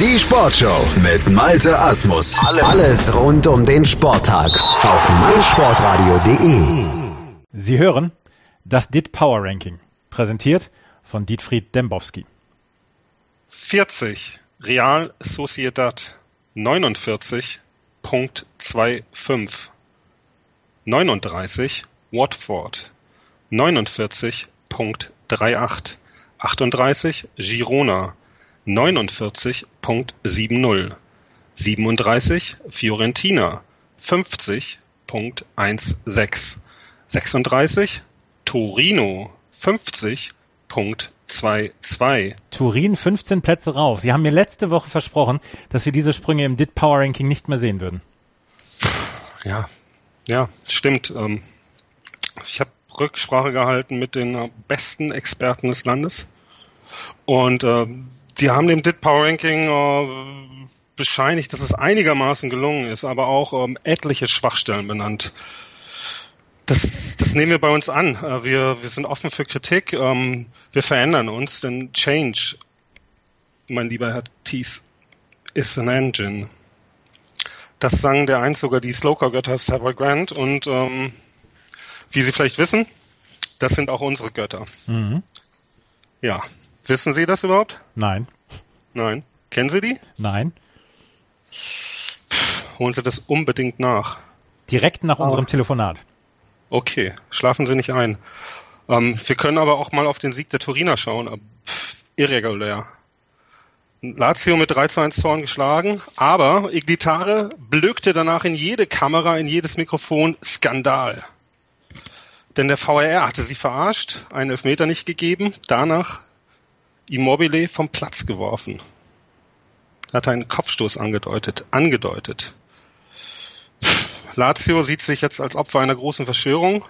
Die Sportshow mit Malte Asmus. Alles rund um den Sporttag auf meinsportradio.de. Sie hören das DIT Power Ranking, präsentiert von Dietfried Dembowski. 40 Real Sociedad 49.25 39 Watford 49.38 38 Girona 49.70 37 Fiorentina 50.16 36 Torino 50.22 Turin 15 Plätze rauf. Sie haben mir letzte Woche versprochen, dass wir diese Sprünge im DIT Power Ranking nicht mehr sehen würden. Ja, ja, stimmt. Ähm, ich habe Rücksprache gehalten mit den besten Experten des Landes und äh, die haben dem DIT Power Ranking äh, bescheinigt, dass es einigermaßen gelungen ist, aber auch ähm, etliche Schwachstellen benannt. Das, das nehmen wir bei uns an. Äh, wir, wir sind offen für Kritik. Ähm, wir verändern uns, denn Change, mein lieber Herr Thies, is an engine. Das sang der einst sogar die Sloker-Götter Savoy Grant und ähm, wie Sie vielleicht wissen, das sind auch unsere Götter. Mhm. Ja, Wissen Sie das überhaupt? Nein. Nein. Kennen Sie die? Nein. Holen Sie das unbedingt nach. Direkt nach oh. unserem Telefonat. Okay, schlafen Sie nicht ein. Ähm, wir können aber auch mal auf den Sieg der Turiner schauen. Pff, irregulär. Lazio mit 3 zu 1 Toren geschlagen, aber Iglitare blökte danach in jede Kamera, in jedes Mikrofon Skandal. Denn der VRR hatte sie verarscht, einen Elfmeter nicht gegeben, danach Immobile vom Platz geworfen. Er hat einen Kopfstoß angedeutet. Angedeutet. Lazio sieht sich jetzt als Opfer einer großen Verschwörung,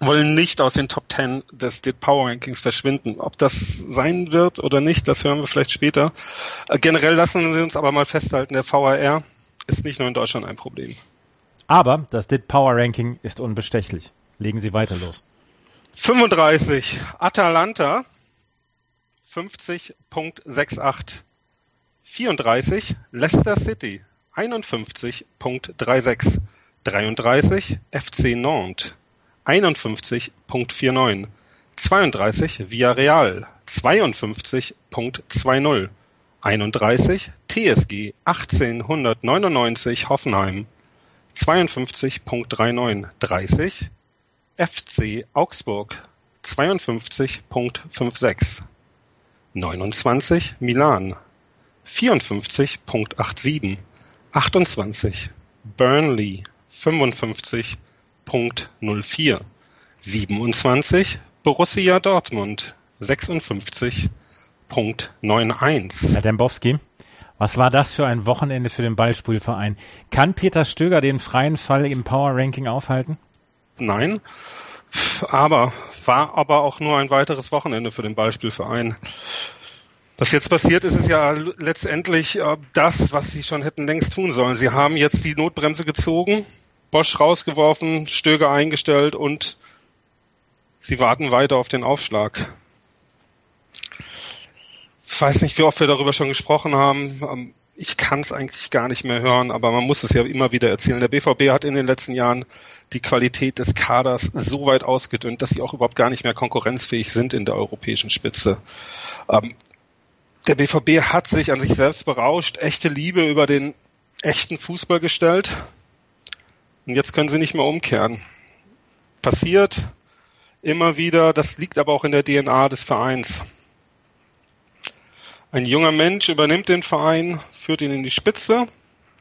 wollen nicht aus den Top Ten des DIT Power Rankings verschwinden. Ob das sein wird oder nicht, das hören wir vielleicht später. Äh, generell lassen wir uns aber mal festhalten, der VAR ist nicht nur in Deutschland ein Problem. Aber das DIT Power Ranking ist unbestechlich. Legen Sie weiter los. 35. Atalanta 50.68. 34 Leicester City 51.36. 33 FC Nantes 51.49. 32 Villarreal 52.20. 31 TSG 1899 Hoffenheim 52.39. 30 FC Augsburg 52.56. 29 Milan. 54.87 28 Burnley. 55.04 27 Borussia Dortmund. 56.91 Herr Dembowski, was war das für ein Wochenende für den Ballspielverein? Kann Peter Stöger den freien Fall im Power Ranking aufhalten? Nein, aber war aber auch nur ein weiteres Wochenende für den Beispielverein. Was jetzt passiert ist, ist ja letztendlich äh, das, was sie schon hätten längst tun sollen. Sie haben jetzt die Notbremse gezogen, Bosch rausgeworfen, Stöger eingestellt und sie warten weiter auf den Aufschlag. Ich weiß nicht, wie oft wir darüber schon gesprochen haben. Ich kann es eigentlich gar nicht mehr hören, aber man muss es ja immer wieder erzählen. Der BVB hat in den letzten Jahren die Qualität des Kaders so weit ausgedünnt, dass sie auch überhaupt gar nicht mehr konkurrenzfähig sind in der europäischen Spitze. Ähm, der BVB hat sich an sich selbst berauscht, echte Liebe über den echten Fußball gestellt. Und jetzt können sie nicht mehr umkehren. Passiert immer wieder, das liegt aber auch in der DNA des Vereins. Ein junger Mensch übernimmt den Verein, führt ihn in die Spitze,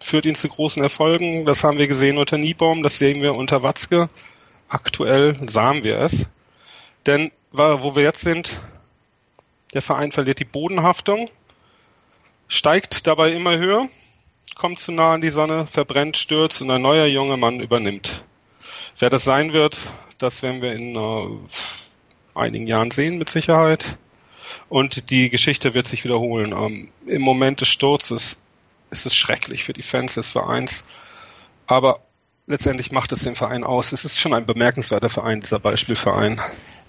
führt ihn zu großen Erfolgen. Das haben wir gesehen unter Niebaum, das sehen wir unter Watzke. Aktuell sahen wir es. Denn wo wir jetzt sind, der Verein verliert die Bodenhaftung, steigt dabei immer höher, kommt zu nah an die Sonne, verbrennt, stürzt und ein neuer junger Mann übernimmt. Wer das sein wird, das werden wir in äh, einigen Jahren sehen mit Sicherheit. Und die Geschichte wird sich wiederholen. Ähm, Im Moment des Sturzes ist es schrecklich für die Fans des Vereins. Aber letztendlich macht es den Verein aus. Es ist schon ein bemerkenswerter Verein, dieser Beispielverein.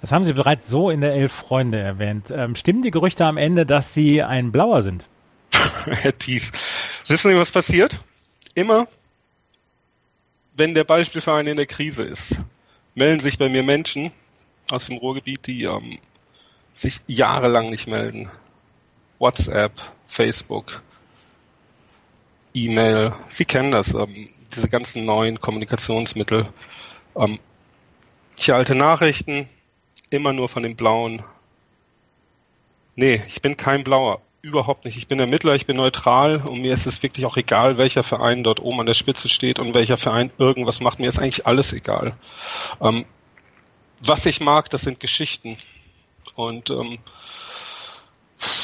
Das haben Sie bereits so in der Elf Freunde erwähnt. Ähm, stimmen die Gerüchte am Ende, dass Sie ein Blauer sind? Herr Thies. Wissen Sie, was passiert? Immer, wenn der Beispielverein in der Krise ist, melden sich bei mir Menschen aus dem Ruhrgebiet, die ähm, sich jahrelang nicht melden. WhatsApp, Facebook, E-Mail, Sie kennen das, ähm, diese ganzen neuen Kommunikationsmittel. Ähm, ich alte Nachrichten, immer nur von den Blauen. Nee, ich bin kein Blauer. Überhaupt nicht. Ich bin Ermittler, ich bin neutral und mir ist es wirklich auch egal, welcher Verein dort oben an der Spitze steht und welcher Verein irgendwas macht. Mir ist eigentlich alles egal. Ähm, was ich mag, das sind Geschichten. Und ähm,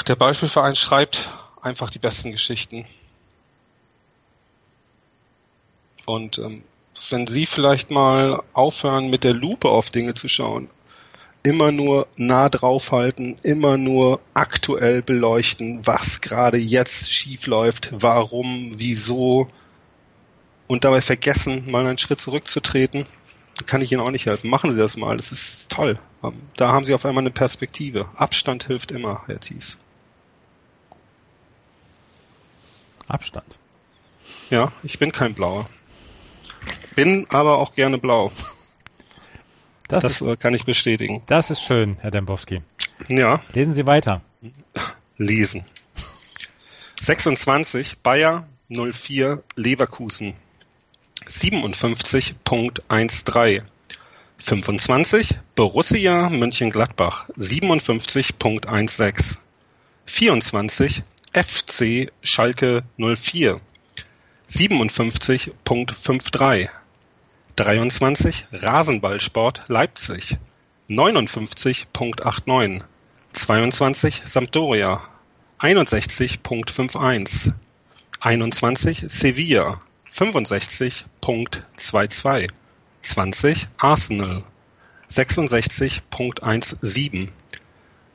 der Beispielverein schreibt einfach die besten Geschichten. Und ähm, wenn Sie vielleicht mal aufhören, mit der Lupe auf Dinge zu schauen, immer nur nah draufhalten, immer nur aktuell beleuchten, was gerade jetzt schief läuft, warum, wieso und dabei vergessen, mal einen Schritt zurückzutreten, kann ich Ihnen auch nicht helfen. Machen Sie das mal, das ist toll. Ähm, da haben Sie auf einmal eine Perspektive. Abstand hilft immer, Herr Thies. Abstand. Ja, ich bin kein Blauer. Bin aber auch gerne blau. Das, das ist, kann ich bestätigen. Das ist schön, Herr Dembowski. Ja. Lesen Sie weiter. Lesen. 26 Bayer 04 Leverkusen 57.13 25 Borussia Mönchengladbach 57.16 24 FC Schalke 04 57.53 23 Rasenballsport Leipzig 59.89 22 Sampdoria 61.51 21 Sevilla 65.22 20 Arsenal 66.17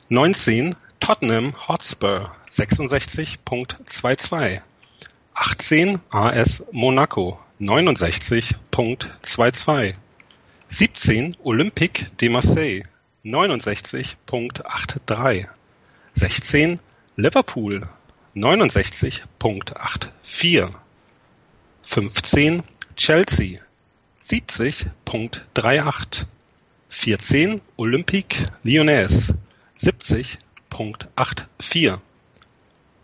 19 Tottenham Hotspur 66.22 18 AS Monaco 69.22 17 Olympique de Marseille 69.83 16 Liverpool 69.84 15 Chelsea 70.38 14 Olympique Lyonnais 70.84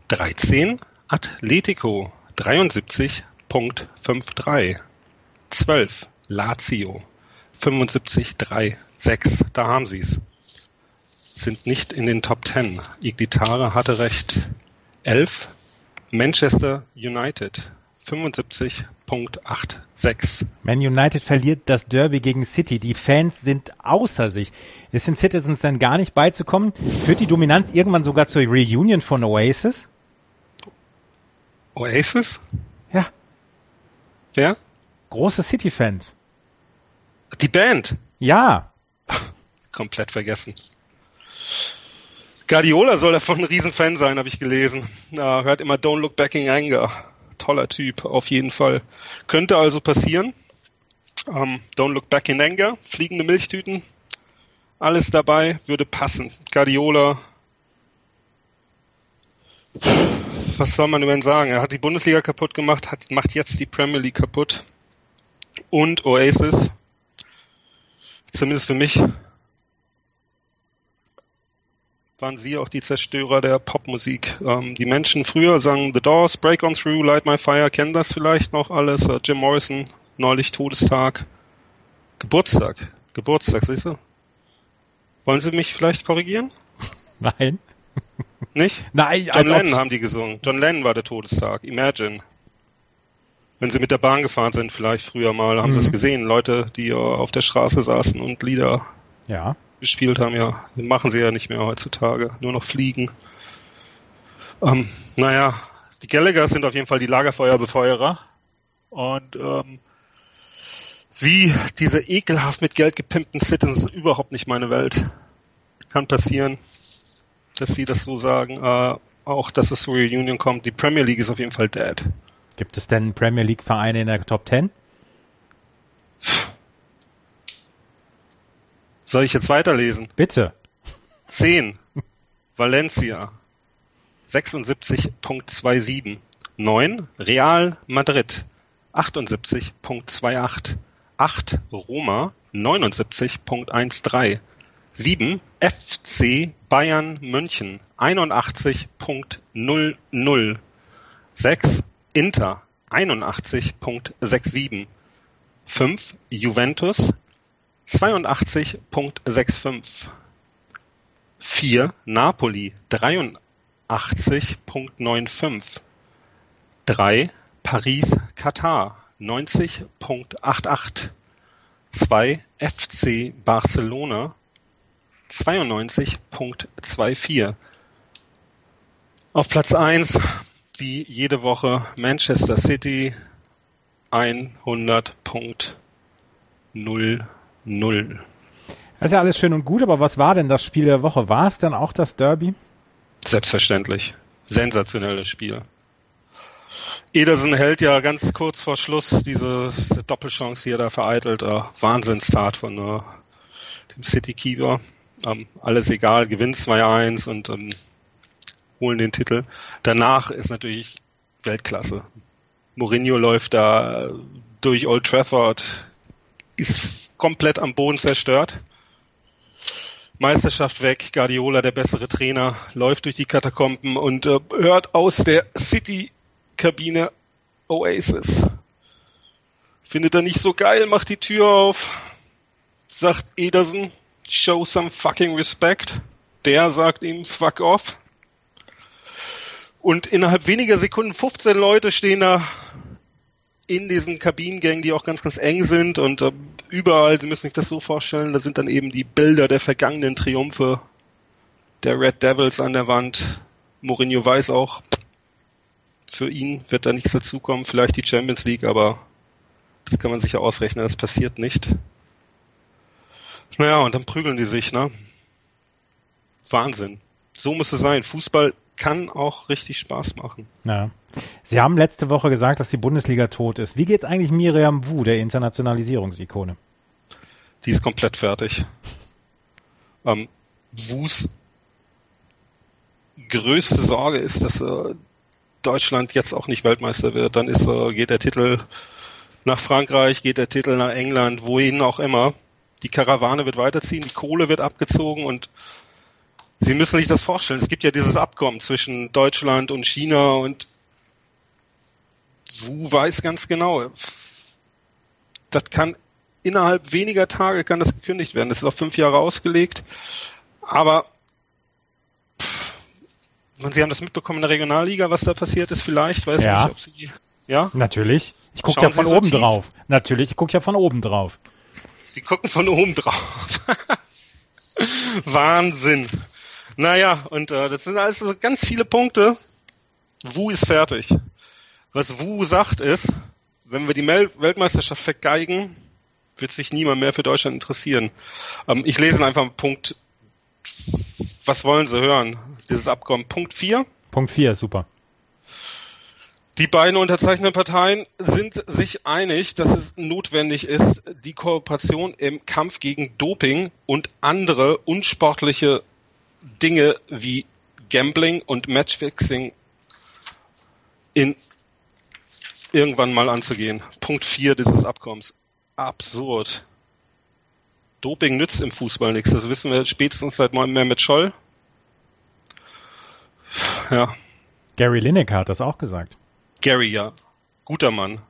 13 Atletico 73.53. 12. Lazio 75.36. Da haben sie es. Sind nicht in den Top 10. Iglitare hatte recht. 11. Manchester United 75.86. Man United verliert das Derby gegen City. Die Fans sind außer sich. Ist den Citizens denn gar nicht beizukommen? Führt die Dominanz irgendwann sogar zur Reunion von Oasis? Oasis? Ja. Wer? Große City-Fans. Die Band? Ja. Komplett vergessen. Guardiola soll davon ein Riesenfan sein, habe ich gelesen. Ja, hört immer Don't Look Back in Anger. Toller Typ, auf jeden Fall. Könnte also passieren. Um, ähm, Don't Look Back in Anger, fliegende Milchtüten, alles dabei, würde passen. Guardiola was soll man über ihn sagen? Er hat die Bundesliga kaputt gemacht, hat, macht jetzt die Premier League kaputt. Und Oasis, zumindest für mich, waren sie auch die Zerstörer der Popmusik. Ähm, die Menschen früher sangen The Doors, Break On Through, Light My Fire, kennen das vielleicht noch alles. Uh, Jim Morrison, neulich Todestag. Geburtstag. Geburtstag, siehst du? Wollen Sie mich vielleicht korrigieren? Nein. Nicht? Nein, John Lennon haben die gesungen. John Lennon war der Todestag. Imagine. Wenn sie mit der Bahn gefahren sind, vielleicht früher mal, haben mhm. sie es gesehen. Leute, die auf der Straße saßen und Lieder ja. Gespielt haben, ja, machen sie ja nicht mehr heutzutage. Nur noch fliegen. Ähm, naja, die Gallagher sind auf jeden Fall die Lagerfeuerbefeuerer. Und ähm, wie diese ekelhaft mit Geld gepimpten Citizens überhaupt nicht meine Welt. Kann passieren dass sie das so sagen, äh, auch dass es zur Reunion kommt. Die Premier League ist auf jeden Fall dead. Gibt es denn Premier League Vereine in der Top 10? Soll ich jetzt weiterlesen? Bitte. 10. Valencia. 76.27. 9 Real Madrid 78.28. 8 Roma 79.13. 7 FC Bayern München 81.00. 6 Inter 81.67. 5 Juventus 82.65. 4 Napoli 83.95. 3 Paris Katar 90.88. 2 FC Barcelona 92.24. Auf Platz 1, wie jede Woche, Manchester City 100.00. Das ist ja alles schön und gut, aber was war denn das Spiel der Woche? War es denn auch das Derby? Selbstverständlich. Sensationelles Spiel. Ederson hält ja ganz kurz vor Schluss diese Doppelchance hier da vereitelt. Uh, Wahnsinnstat von uh, dem City Keeper. Um, alles egal, gewinnt 2-1 und um, holen den Titel. Danach ist natürlich Weltklasse. Mourinho läuft da durch Old Trafford, ist komplett am Boden zerstört. Meisterschaft weg, Guardiola, der bessere Trainer, läuft durch die Katakomben und äh, hört aus der City-Kabine Oasis. Findet er nicht so geil, macht die Tür auf, sagt Ederson, show some fucking respect. Der sagt ihm, fuck off. Und innerhalb weniger Sekunden 15 Leute stehen da in diesen Kabinengängen, die auch ganz, ganz eng sind und äh, überall, Sie müssen sich das so vorstellen, da sind dann eben die Bilder der vergangenen Triumphe der Red Devils an der Wand. Mourinho weiß auch, für ihn wird da nichts dazukommen, vielleicht die Champions League, aber das kann man sich ja ausrechnen, das passiert nicht. Naja, und dann prügeln die sich, ne? Wahnsinn. So muss es sein. Fußball kann auch richtig Spaß machen. Ja. Sie haben letzte Woche gesagt, dass die Bundesliga tot ist. Wie geht's eigentlich Miriam Wu, der Internationalisierungsikone? Die ist komplett fertig. Ähm, Wus größte Sorge ist, dass äh, Deutschland jetzt auch nicht Weltmeister wird. Dann ist, äh, geht der Titel nach Frankreich, geht der Titel nach England, wohin auch immer. Die Karawane wird weiterziehen, die Kohle wird abgezogen und Sie müssen sich das vorstellen. Es gibt ja dieses Abkommen zwischen Deutschland und China und Wu weiß ganz genau, das kann innerhalb weniger Tage kann das gekündigt werden. Das ist auf fünf Jahre ausgelegt. Aber Sie haben das mitbekommen in der Regionalliga, was da passiert ist, vielleicht, weiß ja. nicht, ob Sie, ja? Natürlich. Ich gucke ja von oben so drauf. Natürlich, ich gucke ja von oben drauf. Sie gucken von oben drauf. Wahnsinn. Naja, und äh, das sind also ganz viele Punkte. Wu ist fertig. Was Wu sagt ist, wenn wir die Mel Weltmeisterschaft vergeigen, wird sich niemand mehr für Deutschland interessieren. Ähm, ich lese einfach Punkt, was wollen Sie hören? Dieses Abkommen. Punkt 4. Punkt 4, super. Die beiden unterzeichnenden Parteien sind sich einig, dass es notwendig ist, die Kooperation im Kampf gegen Doping und andere unsportliche Dinge wie Gambling und Matchfixing in irgendwann mal anzugehen. Punkt 4 dieses Abkommens. Absurd. Doping nützt im Fußball nichts. Das wissen wir spätestens seit mal mehr mit Scholl. Ja. Gary Lineker hat das auch gesagt. Gary, ja. Guter Mann.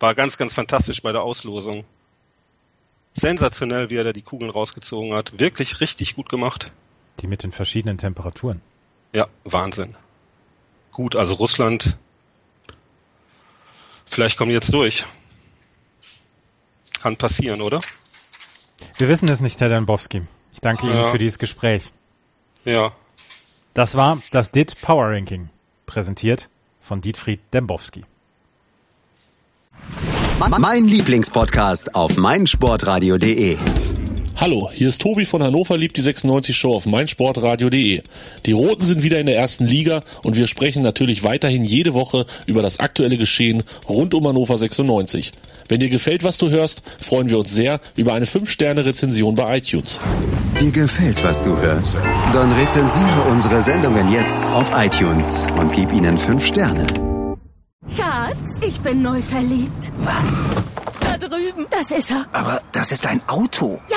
War ganz, ganz fantastisch bei der Auslosung. Sensationell, wie er da die Kugeln rausgezogen hat. Wirklich richtig gut gemacht. Die mit den verschiedenen Temperaturen. Ja, Wahnsinn. Gut, also Russland. Vielleicht kommen die jetzt durch. Kann passieren, oder? Wir wissen es nicht, Herr Dembowski. Ich danke ja. Ihnen für dieses Gespräch. Ja. Das war das DIT Power Ranking, präsentiert von Dietfried Dembowski. Mein Lieblingspodcast auf meinsportradio.de Hallo, hier ist Tobi von Hannover liebt die 96 Show auf meinsportradio.de. Die Roten sind wieder in der ersten Liga und wir sprechen natürlich weiterhin jede Woche über das aktuelle Geschehen rund um Hannover 96. Wenn dir gefällt, was du hörst, freuen wir uns sehr über eine 5-Sterne-Rezension bei iTunes. Dir gefällt, was du hörst? Dann rezensiere unsere Sendungen jetzt auf iTunes und gib ihnen 5 Sterne. Schatz, ich bin neu verliebt. Was? Da drüben. Das ist er. Aber das ist ein Auto. Ja,